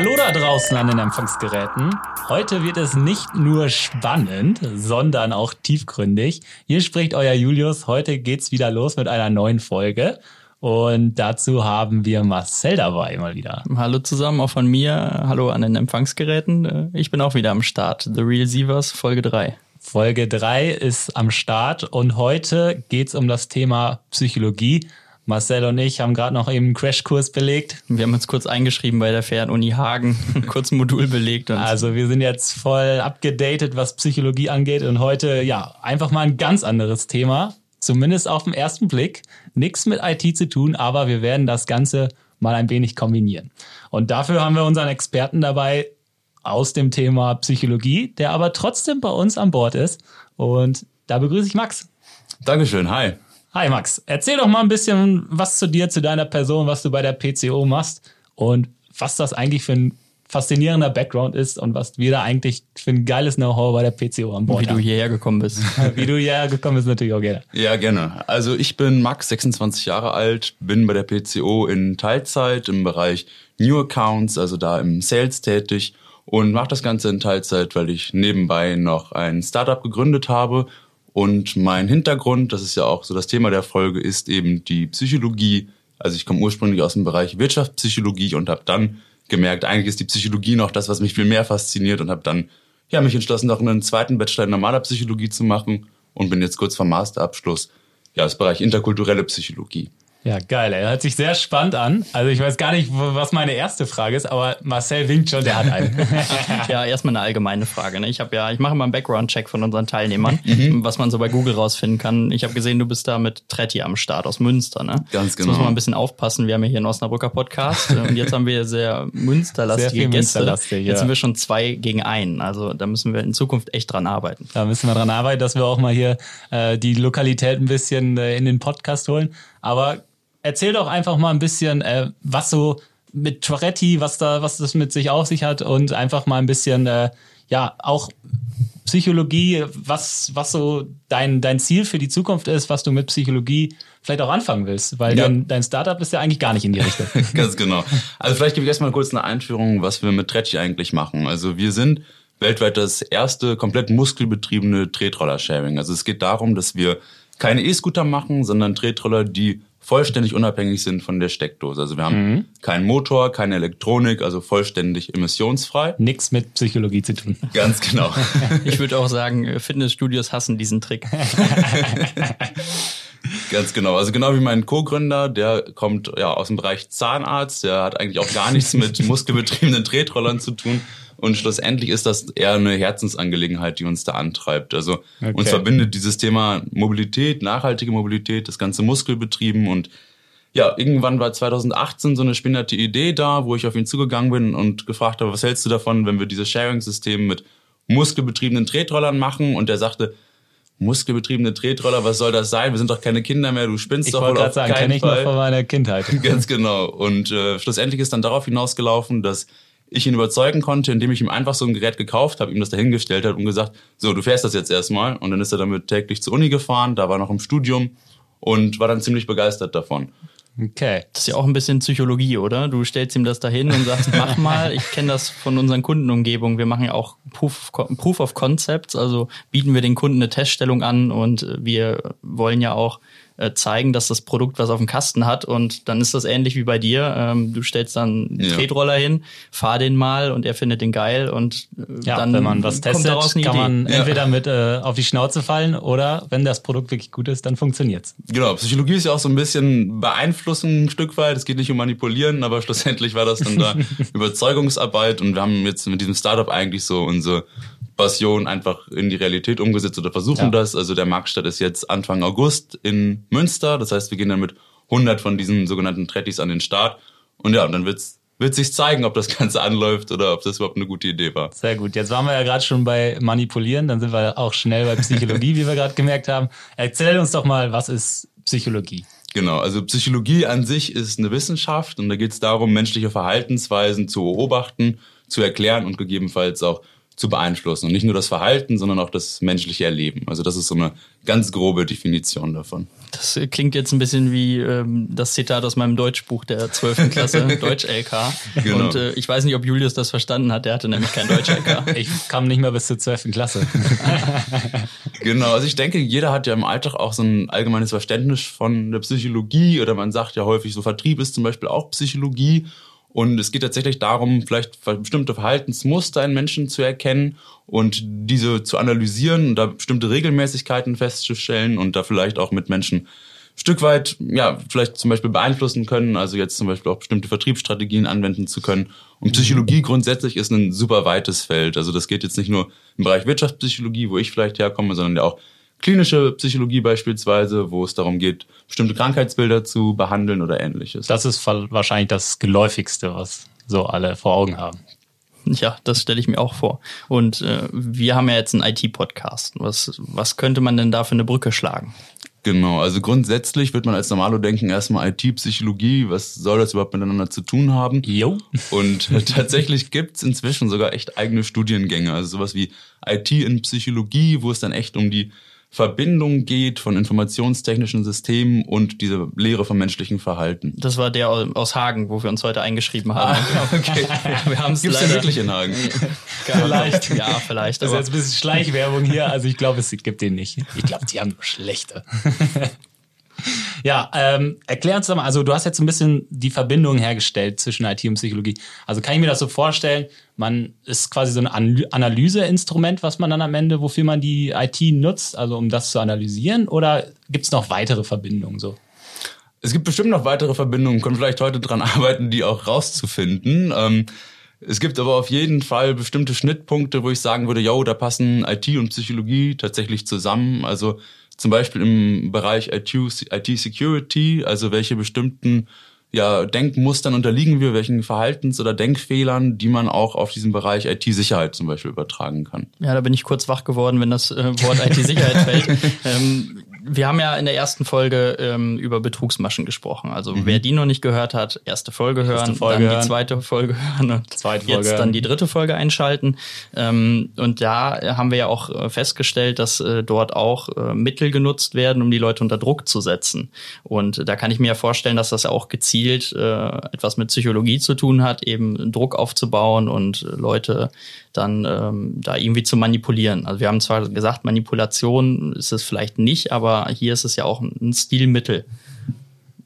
Hallo da draußen an den Empfangsgeräten. Heute wird es nicht nur spannend, sondern auch tiefgründig. Hier spricht euer Julius. Heute geht's wieder los mit einer neuen Folge. Und dazu haben wir Marcel dabei mal wieder. Hallo zusammen, auch von mir. Hallo an den Empfangsgeräten. Ich bin auch wieder am Start. The Real Sievers, Folge 3. Folge 3 ist am Start und heute geht's um das Thema Psychologie. Marcel und ich haben gerade noch eben einen Crashkurs belegt. Wir haben uns kurz eingeschrieben bei der Fernuni Hagen, kurz ein Modul belegt. also wir sind jetzt voll abgedatet, was Psychologie angeht und heute ja einfach mal ein ganz anderes Thema, zumindest auf den ersten Blick. Nichts mit IT zu tun, aber wir werden das Ganze mal ein wenig kombinieren. Und dafür haben wir unseren Experten dabei aus dem Thema Psychologie, der aber trotzdem bei uns an Bord ist. Und da begrüße ich Max. Dankeschön, hi. Hi Max, erzähl doch mal ein bisschen was zu dir, zu deiner Person, was du bei der PCO machst und was das eigentlich für ein faszinierender Background ist und was wir da eigentlich für ein geiles Know-how bei der PCO an Bord Wie haben. du hierher gekommen bist. Wie du hierher gekommen bist, natürlich auch gerne. Ja, gerne. Also ich bin Max, 26 Jahre alt, bin bei der PCO in Teilzeit im Bereich New Accounts, also da im Sales tätig und mache das Ganze in Teilzeit, weil ich nebenbei noch ein Startup gegründet habe und mein Hintergrund, das ist ja auch so das Thema der Folge, ist eben die Psychologie. Also ich komme ursprünglich aus dem Bereich Wirtschaftspsychologie und habe dann gemerkt, eigentlich ist die Psychologie noch das, was mich viel mehr fasziniert und habe dann ja, mich entschlossen, noch einen zweiten Bachelor in normaler Psychologie zu machen und bin jetzt kurz vor Masterabschluss, ja, das Bereich interkulturelle Psychologie. Ja, geil. Er hört sich sehr spannend an. Also ich weiß gar nicht, was meine erste Frage ist, aber Marcel winkt schon, der hat einen. ja, erstmal eine allgemeine Frage. Ne? Ich habe ja, ich mache mal einen Background-Check von unseren Teilnehmern, mhm. was man so bei Google rausfinden kann. Ich habe gesehen, du bist da mit Tretti am Start aus Münster, ne? Ganz genau. Jetzt muss man ein bisschen aufpassen. Wir haben ja hier einen Osnabrücker Podcast und jetzt haben wir sehr münsterlastige sehr viel Gäste. Münsterlastig, ja. Jetzt sind wir schon zwei gegen einen. Also da müssen wir in Zukunft echt dran arbeiten. Da müssen wir dran arbeiten, dass wir auch mal hier äh, die Lokalität ein bisschen äh, in den Podcast holen. Aber erzähl doch einfach mal ein bisschen, äh, was so mit Toretti, was da, was das mit sich auf sich hat und einfach mal ein bisschen, äh, ja, auch Psychologie, was, was so dein, dein Ziel für die Zukunft ist, was du mit Psychologie vielleicht auch anfangen willst, weil ja. dein, dein Startup ist ja eigentlich gar nicht in die Richtung. Ganz genau. Also vielleicht gebe ich erstmal kurz eine Einführung, was wir mit Tretti eigentlich machen. Also wir sind weltweit das erste komplett muskelbetriebene Tretroller-Sharing. Also es geht darum, dass wir keine E-Scooter machen, sondern Tretroller, die vollständig unabhängig sind von der Steckdose. Also wir haben mhm. keinen Motor, keine Elektronik, also vollständig emissionsfrei. Nichts mit Psychologie zu tun. Ganz genau. ich würde auch sagen, Fitnessstudios hassen diesen Trick. Ganz genau. Also genau wie mein Co-Gründer, der kommt ja aus dem Bereich Zahnarzt, der hat eigentlich auch gar nichts mit muskelbetriebenen Tretrollern zu tun. Und schlussendlich ist das eher eine Herzensangelegenheit, die uns da antreibt. Also okay. uns verbindet dieses Thema Mobilität, nachhaltige Mobilität, das ganze Muskelbetrieben und ja, irgendwann war 2018 so eine spinnerte Idee da, wo ich auf ihn zugegangen bin und gefragt habe, was hältst du davon, wenn wir dieses Sharing-System mit muskelbetriebenen Tretrollern machen? Und er sagte, muskelbetriebene Tretroller, was soll das sein? Wir sind doch keine Kinder mehr, du spinnst ich doch wohl auf sagen, keinen Fall. Ich noch von meiner Kindheit. Ganz genau. Und äh, schlussendlich ist dann darauf hinausgelaufen, dass ich ihn überzeugen konnte, indem ich ihm einfach so ein Gerät gekauft habe, ihm das dahingestellt hat und gesagt, so, du fährst das jetzt erstmal. Und dann ist er damit täglich zur Uni gefahren, da war noch im Studium und war dann ziemlich begeistert davon. Okay. Das ist ja auch ein bisschen Psychologie, oder? Du stellst ihm das dahin und sagst, mach mal. Ich kenne das von unseren Kundenumgebungen. Wir machen ja auch Proof, Proof of Concepts, also bieten wir den Kunden eine Teststellung an und wir wollen ja auch äh, zeigen, dass das Produkt was auf dem Kasten hat und dann ist das ähnlich wie bei dir. Ähm, du stellst dann einen ja. Tretroller hin, fahr den mal und er findet den geil und äh, ja, dann wenn man was testet, kann Idee. man ja. entweder mit äh, auf die Schnauze fallen oder wenn das Produkt wirklich gut ist, dann funktioniert's. Genau, Psychologie ist ja auch so ein bisschen beeinflussen ein Stück weit. Es geht nicht um manipulieren, aber schlussendlich war das dann da Überzeugungsarbeit und wir haben jetzt mit diesem Startup eigentlich so unsere Passion einfach in die Realität umgesetzt oder versuchen ja. das. Also der Marktstadt ist jetzt Anfang August in Münster. Das heißt, wir gehen dann mit 100 von diesen sogenannten Trettis an den Start. Und ja, und dann wird's wird sich zeigen, ob das Ganze anläuft oder ob das überhaupt eine gute Idee war. Sehr gut. Jetzt waren wir ja gerade schon bei Manipulieren, dann sind wir auch schnell bei Psychologie, wie wir gerade gemerkt haben. Erzähl uns doch mal, was ist Psychologie? Genau, also Psychologie an sich ist eine Wissenschaft und da geht es darum, menschliche Verhaltensweisen zu beobachten, zu erklären und gegebenenfalls auch zu beeinflussen. Und nicht nur das Verhalten, sondern auch das menschliche Erleben. Also das ist so eine ganz grobe Definition davon. Das klingt jetzt ein bisschen wie ähm, das Zitat aus meinem Deutschbuch der 12. Klasse, Deutsch-LK. Genau. Und äh, ich weiß nicht, ob Julius das verstanden hat, der hatte nämlich kein Deutsch-LK. Ich kam nicht mehr bis zur 12. Klasse. genau, also ich denke, jeder hat ja im Alltag auch so ein allgemeines Verständnis von der Psychologie oder man sagt ja häufig so, Vertrieb ist zum Beispiel auch Psychologie. Und es geht tatsächlich darum, vielleicht bestimmte Verhaltensmuster in Menschen zu erkennen und diese zu analysieren und da bestimmte Regelmäßigkeiten festzustellen und da vielleicht auch mit Menschen Stück weit, ja, vielleicht zum Beispiel beeinflussen können, also jetzt zum Beispiel auch bestimmte Vertriebsstrategien anwenden zu können. Und Psychologie grundsätzlich ist ein super weites Feld. Also das geht jetzt nicht nur im Bereich Wirtschaftspsychologie, wo ich vielleicht herkomme, sondern ja auch klinische Psychologie beispielsweise, wo es darum geht, bestimmte Krankheitsbilder zu behandeln oder ähnliches. Das ist wahrscheinlich das geläufigste, was so alle vor Augen haben. Ja, das stelle ich mir auch vor. Und äh, wir haben ja jetzt einen IT-Podcast. Was, was könnte man denn da für eine Brücke schlagen? Genau, also grundsätzlich wird man als Normalo denken, erstmal IT-Psychologie, was soll das überhaupt miteinander zu tun haben? Jo. Und tatsächlich gibt's inzwischen sogar echt eigene Studiengänge, also sowas wie IT in Psychologie, wo es dann echt um die Verbindung geht von informationstechnischen Systemen und diese Lehre vom menschlichen Verhalten. Das war der aus Hagen, wo wir uns heute eingeschrieben haben. Ah, okay. wir haben es leider. wirklich in Hagen? vielleicht. Ja, vielleicht. Das ist jetzt ein bisschen Schleichwerbung hier. Also ich glaube, es gibt den nicht. Ich glaube, die haben nur schlechte. Ja, ähm, erklär uns doch mal, also du hast jetzt ein bisschen die Verbindung hergestellt zwischen IT und Psychologie. Also kann ich mir das so vorstellen, man ist quasi so ein Analyseinstrument, was man dann am Ende, wofür man die IT nutzt, also um das zu analysieren, oder gibt es noch weitere Verbindungen so? Es gibt bestimmt noch weitere Verbindungen, können vielleicht heute dran arbeiten, die auch rauszufinden. Ähm, es gibt aber auf jeden Fall bestimmte Schnittpunkte, wo ich sagen würde, yo, da passen IT und Psychologie tatsächlich zusammen. Also zum Beispiel im Bereich IT-Security, also welche bestimmten ja, Denkmustern unterliegen wir, welchen Verhaltens- oder Denkfehlern, die man auch auf diesen Bereich IT-Sicherheit zum Beispiel übertragen kann. Ja, da bin ich kurz wach geworden, wenn das äh, Wort IT-Sicherheit fällt. Ähm, wir haben ja in der ersten Folge ähm, über Betrugsmaschen gesprochen. Also mhm. wer die noch nicht gehört hat, erste Folge hören, erste Folge dann hören. die zweite Folge hören und Folge jetzt dann die dritte Folge einschalten. Ähm, und da haben wir ja auch äh, festgestellt, dass äh, dort auch äh, Mittel genutzt werden, um die Leute unter Druck zu setzen. Und da kann ich mir ja vorstellen, dass das auch gezielt äh, etwas mit Psychologie zu tun hat, eben Druck aufzubauen und Leute dann ähm, da irgendwie zu manipulieren. Also wir haben zwar gesagt, Manipulation ist es vielleicht nicht, aber hier ist es ja auch ein Stilmittel.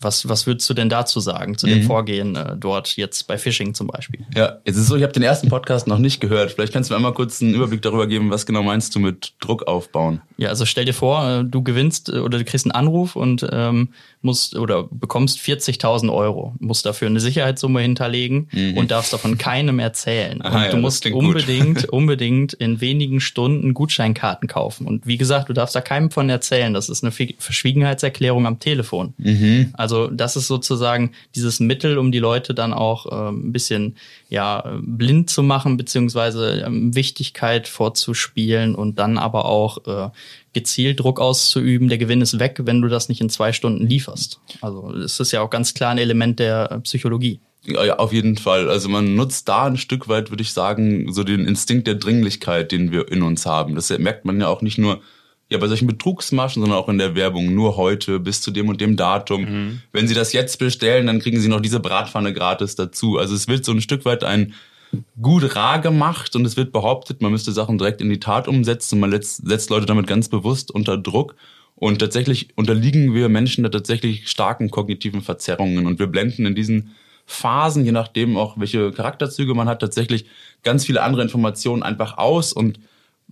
Was, was würdest du denn dazu sagen, zu dem mhm. Vorgehen äh, dort jetzt bei Phishing zum Beispiel? Ja, jetzt ist es so, ich habe den ersten Podcast noch nicht gehört. Vielleicht kannst du mir einmal kurz einen Überblick darüber geben, was genau meinst du mit Druck aufbauen? Ja, also stell dir vor, äh, du gewinnst äh, oder du kriegst einen Anruf und ähm, musst oder bekommst 40.000 Euro, musst dafür eine Sicherheitssumme hinterlegen mhm. und darfst davon keinem erzählen. Aha, und du ja, musst unbedingt, unbedingt in wenigen Stunden Gutscheinkarten kaufen. Und wie gesagt, du darfst da keinem von erzählen. Das ist eine Verschwiegenheitserklärung am Telefon. Mhm. Also also das ist sozusagen dieses Mittel, um die Leute dann auch äh, ein bisschen ja blind zu machen beziehungsweise ähm, Wichtigkeit vorzuspielen und dann aber auch äh, gezielt Druck auszuüben. Der Gewinn ist weg, wenn du das nicht in zwei Stunden lieferst. Also es ist ja auch ganz klar ein Element der äh, Psychologie. Ja, auf jeden Fall. Also man nutzt da ein Stück weit, würde ich sagen, so den Instinkt der Dringlichkeit, den wir in uns haben. Das merkt man ja auch nicht nur ja bei solchen Betrugsmaschen, sondern auch in der Werbung nur heute bis zu dem und dem Datum. Mhm. Wenn Sie das jetzt bestellen, dann kriegen Sie noch diese Bratpfanne gratis dazu. Also es wird so ein Stück weit ein gut rar gemacht und es wird behauptet, man müsste Sachen direkt in die Tat umsetzen und man setzt Leute damit ganz bewusst unter Druck. Und tatsächlich unterliegen wir Menschen da tatsächlich starken kognitiven Verzerrungen und wir blenden in diesen Phasen, je nachdem auch welche Charakterzüge man hat, tatsächlich ganz viele andere Informationen einfach aus und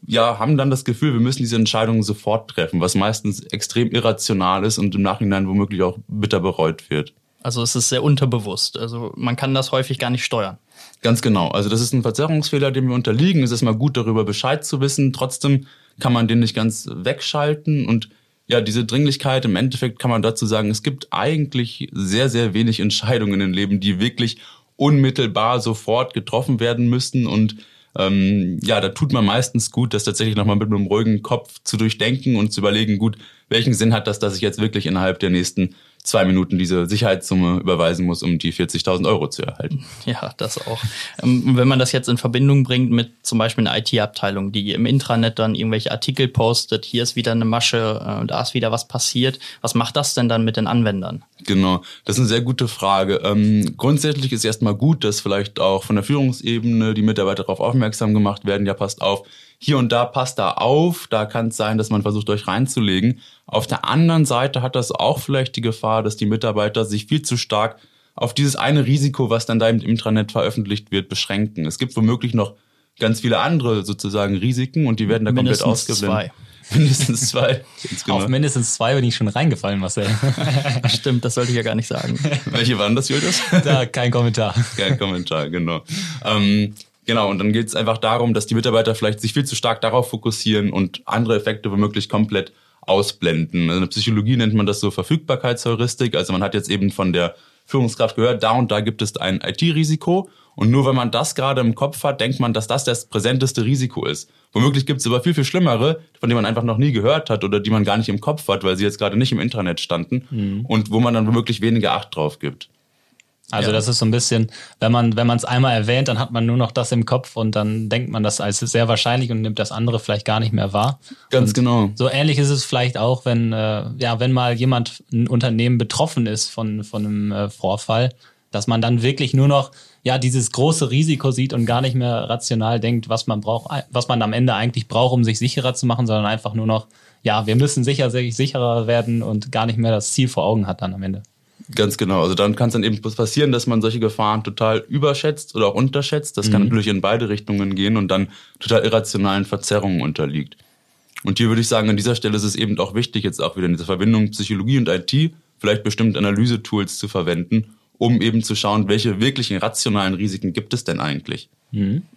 ja, haben dann das Gefühl, wir müssen diese Entscheidungen sofort treffen, was meistens extrem irrational ist und im Nachhinein womöglich auch bitter bereut wird. Also es ist sehr unterbewusst. Also man kann das häufig gar nicht steuern. Ganz genau. Also das ist ein Verzerrungsfehler, dem wir unterliegen. Es ist mal gut, darüber Bescheid zu wissen. Trotzdem kann man den nicht ganz wegschalten. Und ja, diese Dringlichkeit, im Endeffekt kann man dazu sagen, es gibt eigentlich sehr, sehr wenig Entscheidungen im Leben, die wirklich unmittelbar sofort getroffen werden müssten. Und ähm, ja, da tut man meistens gut, das tatsächlich nochmal mit einem ruhigen Kopf zu durchdenken und zu überlegen, gut, welchen Sinn hat das, dass ich jetzt wirklich innerhalb der nächsten zwei Minuten diese Sicherheitssumme überweisen muss, um die 40.000 Euro zu erhalten. Ja, das auch. Ähm, wenn man das jetzt in Verbindung bringt mit zum Beispiel einer IT-Abteilung, die im Intranet dann irgendwelche Artikel postet, hier ist wieder eine Masche, äh, da ist wieder was passiert. Was macht das denn dann mit den Anwendern? Genau, das ist eine sehr gute Frage. Ähm, grundsätzlich ist erstmal gut, dass vielleicht auch von der Führungsebene die Mitarbeiter darauf aufmerksam gemacht werden, ja passt auf, hier und da passt da auf, da kann es sein, dass man versucht, euch reinzulegen. Auf der anderen Seite hat das auch vielleicht die Gefahr, dass die Mitarbeiter sich viel zu stark auf dieses eine Risiko, was dann da im Intranet veröffentlicht wird, beschränken. Es gibt womöglich noch ganz viele andere sozusagen Risiken und die werden da Mindestens komplett ausgeblendet. zwei. Mindestens zwei. Ganz genau. Auf mindestens zwei bin ich schon reingefallen, Marcel. Stimmt, das sollte ich ja gar nicht sagen. Welche waren das, Julius? da kein Kommentar. Kein Kommentar, genau. Ähm, genau, und dann geht es einfach darum, dass die Mitarbeiter vielleicht sich viel zu stark darauf fokussieren und andere Effekte womöglich komplett ausblenden. Also in der Psychologie nennt man das so Verfügbarkeitsheuristik. Also man hat jetzt eben von der Führungskraft gehört, da und da gibt es ein IT-Risiko. Und nur wenn man das gerade im Kopf hat, denkt man, dass das das präsenteste Risiko ist. Womöglich gibt es aber viel, viel schlimmere, von denen man einfach noch nie gehört hat oder die man gar nicht im Kopf hat, weil sie jetzt gerade nicht im Internet standen und wo man dann womöglich weniger Acht drauf gibt. Also Ja. das ist so ein bisschen, wenn man wenn man es einmal erwähnt, dann hat man nur noch das im Kopf und dann denkt man das als sehr wahrscheinlich und nimmt das andere vielleicht gar nicht mehr wahr. Ganz genau. So ähnlich ist es vielleicht auch, wenn äh, ja wenn mal jemand ein Unternehmen betroffen ist von von einem äh, Vorfall, dass man dann wirklich nur noch ja dieses große Risiko sieht und gar nicht mehr rational denkt, was man braucht, was man am Ende eigentlich braucht, um sich sicherer zu machen, sondern einfach nur noch ja wir müssen sicher sicherer werden und gar nicht mehr das Ziel vor Augen hat dann am Ende. Ganz genau. Also dann kann es dann eben passieren, dass man solche Gefahren total überschätzt oder auch unterschätzt. Das kann natürlich in beide Richtungen gehen und dann total irrationalen Verzerrungen unterliegt. Und hier würde ich sagen, an dieser Stelle ist es eben auch wichtig, jetzt auch wieder in dieser Verbindung Psychologie und IT vielleicht bestimmte Analysetools zu verwenden, um eben zu schauen, welche wirklichen rationalen Risiken gibt es denn eigentlich.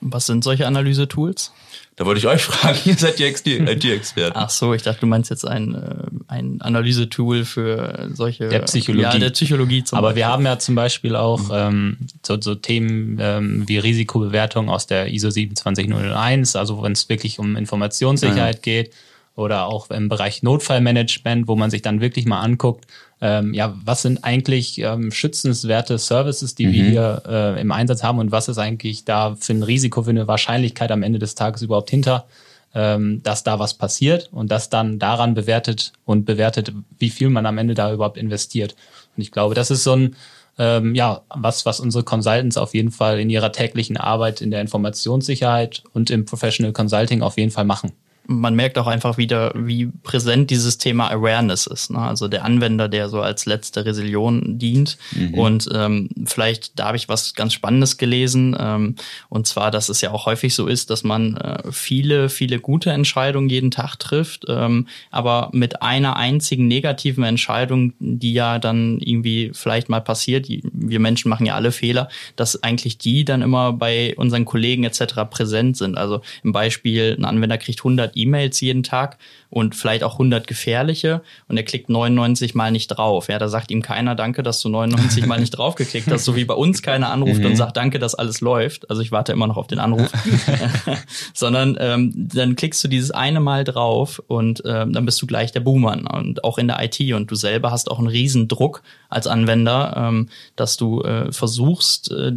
Was sind solche Analysetools? Da wollte ich euch fragen, ihr seid die IT-Experten. Ach so, ich dachte, du meinst jetzt ein, äh, ein Analysetool für solche Der Psychologie. Ja, der Psychologie zum Aber Beispiel. wir haben ja zum Beispiel auch ähm, so, so Themen ähm, wie Risikobewertung aus der ISO 27001, also wenn es wirklich um Informationssicherheit geht oder auch im Bereich Notfallmanagement, wo man sich dann wirklich mal anguckt, ähm, ja, was sind eigentlich ähm, schützenswerte Services, die wir hier äh, im Einsatz haben und was ist eigentlich da für ein Risiko, für eine Wahrscheinlichkeit am Ende des Tages überhaupt hinter, ähm, dass da was passiert und das dann daran bewertet und bewertet, wie viel man am Ende da überhaupt investiert. Und ich glaube, das ist so ein, ähm, ja, was, was unsere Consultants auf jeden Fall in ihrer täglichen Arbeit in der Informationssicherheit und im Professional Consulting auf jeden Fall machen. Man merkt auch einfach wieder, wie präsent dieses Thema Awareness ist. Ne? Also der Anwender, der so als letzte Resilient dient. Und ähm, vielleicht, da habe ich was ganz Spannendes gelesen. Ähm, und zwar, dass es ja auch häufig so ist, dass man äh, viele, viele gute Entscheidungen jeden Tag trifft, ähm, aber mit einer einzigen negativen Entscheidung, die ja dann irgendwie vielleicht mal passiert, wir Menschen machen ja alle Fehler, dass eigentlich die dann immer bei unseren Kollegen etc. präsent sind. Also im Beispiel, ein Anwender kriegt 100 E-Mails jeden Tag und vielleicht auch 100 gefährliche und er klickt 99 mal nicht drauf. Ja, da sagt ihm keiner Danke, dass du 99 mal nicht drauf geklickt hast, so wie bei uns keiner anruft und sagt Danke, dass alles läuft. Also ich warte immer noch auf den Anruf. Sondern ähm, dann klickst du dieses eine Mal drauf und ähm, dann bist du gleich der Buhmann und auch in der IT und du selber hast auch einen riesen Druck als Anwender, ähm, dass du äh, versuchst, äh,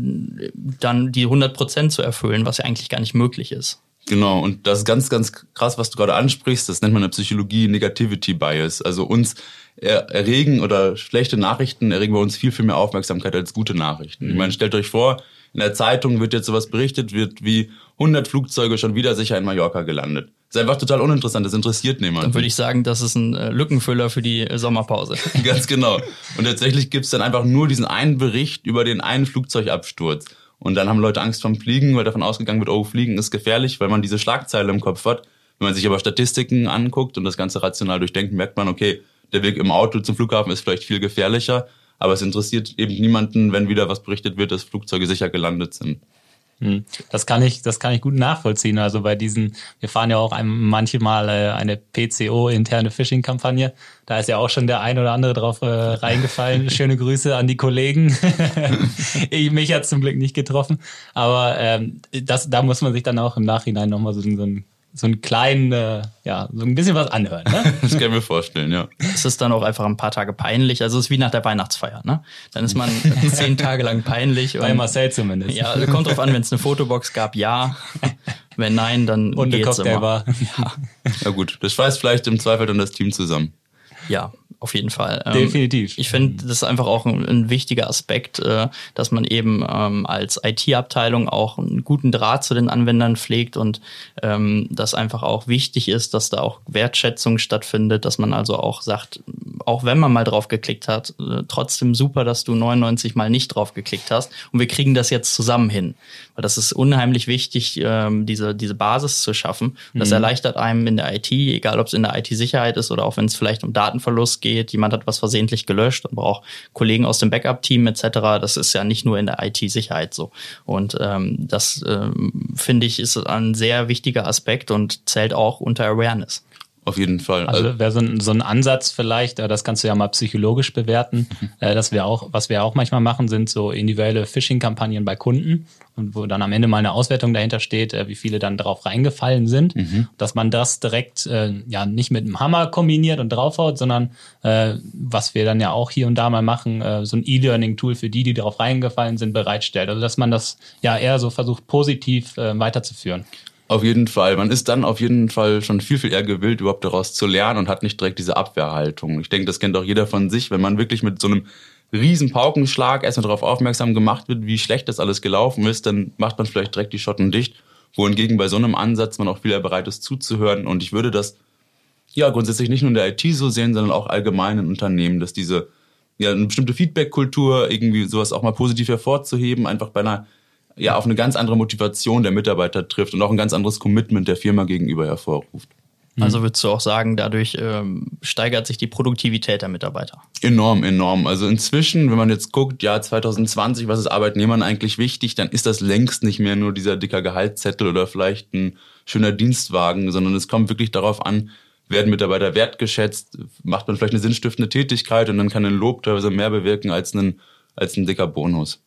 dann die 100 Prozent zu erfüllen, was ja eigentlich gar nicht möglich ist. Genau, und das ist ganz, ganz krass, was du gerade ansprichst. Das nennt man in der Psychologie Negativity Bias. Also uns er erregen oder schlechte Nachrichten erregen bei uns viel, viel mehr Aufmerksamkeit als gute Nachrichten. Ich meine, stellt euch vor, in der Zeitung wird jetzt sowas berichtet, wird wie 100 Flugzeuge schon wieder sicher in Mallorca gelandet. Das ist einfach total uninteressant, das interessiert Dann niemanden. würde ich sagen, das ist ein äh, Lückenfüller für die äh, Sommerpause. Ganz genau. Und tatsächlich gibt's dann einfach nur diesen einen Bericht über den einen Flugzeugabsturz. Und dann haben Leute Angst vom Fliegen, weil davon ausgegangen wird, oh, Fliegen ist gefährlich, weil man diese Schlagzeile im Kopf hat. Wenn man sich aber Statistiken anguckt und das Ganze rational durchdenkt, merkt man, okay, der Weg im Auto zum Flughafen ist vielleicht viel gefährlicher, aber es interessiert eben niemanden, wenn wieder was berichtet wird, dass Flugzeuge sicher gelandet sind. Hm. Das kann ich, das kann ich gut nachvollziehen. Also bei diesen, wir fahren ja auch manchmal äh, eine PCO interne Phishing-Kampagne. Da ist ja auch schon der ein oder andere drauf äh, reingefallen. Schöne Grüße an die Kollegen. ich, mich hat zum Glück nicht getroffen, aber ähm, das, da muss man sich dann auch im Nachhinein nochmal so, so ein so einen kleinen, äh, ja, so ein bisschen was anhören. Ne? Das kann ich mir vorstellen, ja. Es ist dann auch einfach ein paar Tage peinlich. Also es ist wie nach der Weihnachtsfeier, ne? Dann ist man zehn Tage lang peinlich. Bei Marcel zumindest. Ja, kommt drauf an, wenn es eine Fotobox gab, ja. Wenn nein, dann Und geht's immer. Cocktailbar. Ja, Ja gut, das schweißt vielleicht im Zweifel dann das Team zusammen. ja, auf jeden Fall. Ähm, Definitiv. Ich finde, das ist einfach auch ein, ein wichtiger Aspekt, äh, dass man eben ähm, als IT-Abteilung auch einen guten Draht zu den Anwendern pflegt und ähm, dass einfach auch wichtig ist, dass da auch Wertschätzung stattfindet, dass man also auch sagt, auch wenn man mal drauf geklickt hat, äh, trotzdem super, dass du 99 mal nicht drauf geklickt hast und wir kriegen das jetzt zusammen hin. Weil das ist unheimlich wichtig, ähm, diese, diese Basis zu schaffen. Und das erleichtert einem in der IT, egal ob es in der IT-Sicherheit ist oder auch wenn es vielleicht um Datenverlust geht, jemand hat was versehentlich gelöscht und braucht Kollegen aus dem Backup-Team etc. Das ist ja nicht nur in der IT-Sicherheit so. Und ähm, das ähm, finde ich ist ein sehr wichtiger Aspekt und zählt auch unter Awareness. Auf jeden Fall. Also wäre so ein, so ein Ansatz vielleicht, äh, das kannst du ja mal psychologisch bewerten, äh, dass wir auch, was wir auch manchmal machen, sind so individuelle Phishing-Kampagnen bei Kunden und wo dann am Ende mal eine Auswertung dahinter steht, äh, wie viele dann darauf reingefallen sind, dass man das direkt ja nicht mit einem Hammer kombiniert und draufhaut, sondern was wir dann ja auch hier und da mal machen, so ein E-Learning-Tool für die, die darauf reingefallen sind, bereitstellt. Also dass man das ja eher so versucht positiv weiterzuführen. Auf jeden Fall. Man ist dann auf jeden Fall schon viel, viel eher gewillt, überhaupt daraus zu lernen und hat nicht direkt diese Abwehrhaltung. Ich denke, das kennt auch jeder von sich, wenn man wirklich mit so einem riesen Paukenschlag erstmal darauf aufmerksam gemacht wird, wie schlecht das alles gelaufen ist, dann macht man vielleicht direkt die Schotten dicht. Wohingegen bei so einem Ansatz man auch wieder bereit ist zuzuhören. Und ich würde das ja grundsätzlich nicht nur in der IT so sehen, sondern auch allgemein in Unternehmen, dass diese ja eine bestimmte Feedback-Kultur irgendwie sowas auch mal positiv hervorzuheben, einfach bei einer ja auf eine ganz andere Motivation der Mitarbeiter trifft und auch ein ganz anderes Commitment der Firma gegenüber hervorruft. Also würdest du auch sagen, dadurch ähm, steigert sich die Produktivität der Mitarbeiter. Enorm, enorm. Also inzwischen, wenn man jetzt guckt, ja 2020, was ist Arbeitnehmern eigentlich wichtig, dann ist das längst nicht mehr nur dieser dicker Gehaltszettel oder vielleicht ein schöner Dienstwagen, sondern es kommt wirklich darauf an, werden Mitarbeiter wertgeschätzt, macht man vielleicht eine sinnstiftende Tätigkeit und dann kann ein Lob teilweise mehr bewirken als ein, als ein dicker Bonus.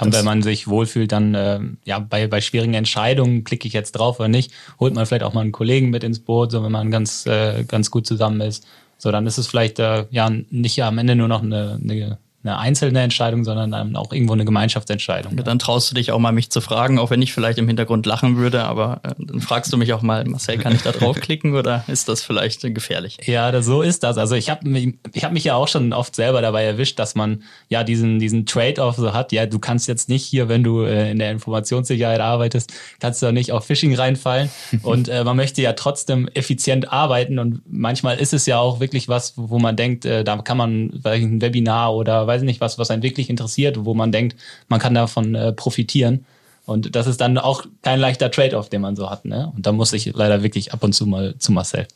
Und wenn man sich wohlfühlt, dann äh, ja bei, bei schwierigen Entscheidungen klicke ich jetzt drauf oder nicht, holt man vielleicht auch mal einen Kollegen mit ins Boot, so wenn man ganz äh, ganz gut zusammen ist. So dann ist es vielleicht äh, ja nicht am Ende nur noch eine, eine, eine einzelne Entscheidung, sondern dann auch irgendwo eine Gemeinschaftsentscheidung. Dann traust du dich auch mal, mich zu fragen, auch wenn ich vielleicht im Hintergrund lachen würde, aber äh, dann fragst du mich auch mal, Marcel, kann ich da draufklicken oder ist das vielleicht äh, gefährlich? Ja, das, so ist das. Also ich habe mich, ich hab mich ja auch schon oft selber dabei erwischt, dass man ja diesen, diesen Trade-off so hat. Ja, du kannst jetzt nicht hier, wenn du äh, in der Informationssicherheit arbeitest, kannst du auch nicht auf Phishing reinfallen. Und äh, man möchte ja trotzdem effizient arbeiten. Und manchmal ist es ja auch wirklich was, wo man denkt, äh, da kann man vielleicht ein Webinar oder weiß nicht was, was einen wirklich interessiert, wo man denkt, man kann davon äh, profitieren. Und das ist dann auch kein leichter Trade-off, den man so hat. Ne? Und da muss ich leider wirklich ab und zu mal zu Marcel.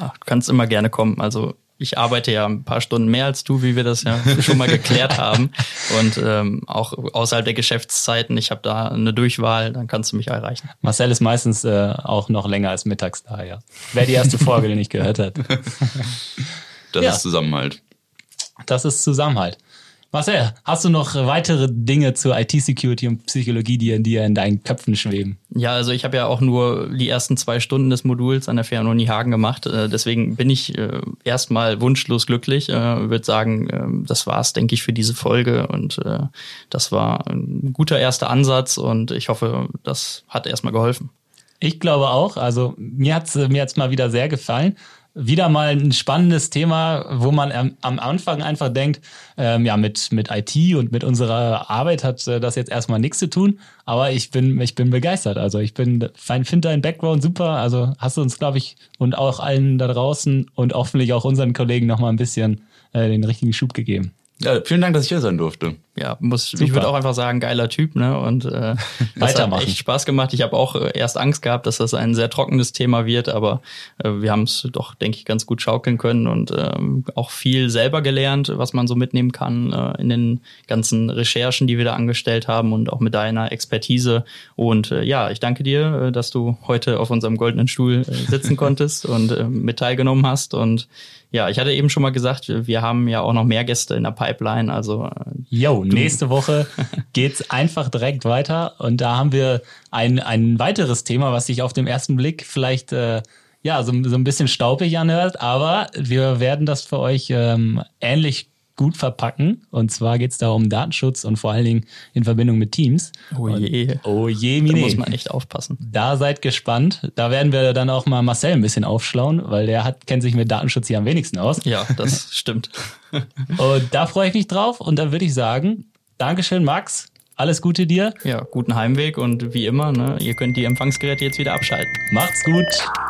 Ja, du kannst immer gerne kommen. Also ich arbeite ja ein paar Stunden mehr als du, wie wir das ja schon mal geklärt haben. Und ähm, auch außerhalb der Geschäftszeiten, ich habe da eine Durchwahl, dann kannst du mich erreichen. Marcel ist meistens äh, auch noch länger als mittags da, ja. Wer die erste Folge nicht gehört hat. Das Ja. ist Zusammenhalt. Das ist Zusammenhalt. Marcel, hast du noch weitere Dinge zur IT-Security und Psychologie, die in dir in deinen Köpfen schweben? Ja, also ich habe ja auch nur die ersten zwei Stunden des Moduls an der Fernuni Hagen gemacht. Äh, deswegen bin ich äh, erstmal wunschlos glücklich. Äh, würde sagen, das war's, denke ich, für diese Folge. Und das war ein guter erster Ansatz und ich hoffe, das hat erstmal geholfen. Ich glaube auch. Also mir hat's mir hat's mal wieder sehr gefallen. Wieder mal ein spannendes Thema, wo man am, Anfang einfach denkt, ähm, ja, mit, mit IT und mit unserer Arbeit hat äh, das jetzt erstmal nichts zu tun. Aber ich bin, ich bin begeistert. Also ich bin, finde deinen Background super. Also hast du uns, glaube ich, und auch allen da draußen und hoffentlich auch unseren Kollegen nochmal ein bisschen äh, den richtigen Schub gegeben. Ja, vielen Dank, dass ich hier sein durfte. Ja, muss, ich würde auch einfach sagen, geiler Typ, ne? Und äh, Weitermachen. hat echt Spaß gemacht. Ich habe auch äh, erst Angst gehabt, dass das ein sehr trockenes Thema wird, aber äh, wir haben es doch, denke ich, ganz gut schaukeln können und ähm, auch viel selber gelernt, was man so mitnehmen kann äh, in den ganzen Recherchen, die wir da angestellt haben und auch mit deiner Expertise. Und äh, ja, ich danke dir, äh, dass du heute auf unserem goldenen Stuhl äh, sitzen konntest und äh, mit teilgenommen hast. Und Ja, ich hatte eben schon mal gesagt, wir haben ja auch noch mehr Gäste in der Pipeline. Also Jo, nächste Woche geht's einfach direkt weiter. Und da haben wir ein, ein weiteres Thema, was sich auf den ersten Blick vielleicht äh, ja so, so ein bisschen staubig anhört, aber wir werden das für euch ähm, ähnlich gut verpacken. Und zwar geht's da um Datenschutz und vor allen Dingen in Verbindung mit Teams. Oh je. Und, oh je, da Mine. muss man echt aufpassen. Da seid gespannt. Da werden wir dann auch mal Marcel ein bisschen aufschlauen, weil der hat, kennt sich mit Datenschutz hier am wenigsten aus. Ja, das stimmt. Und da freue ich mich drauf. Und dann würde ich sagen, Dankeschön, Max. Alles Gute dir. Ja, guten Heimweg und wie immer, ne, ihr könnt die Empfangsgeräte jetzt wieder abschalten. Macht's gut.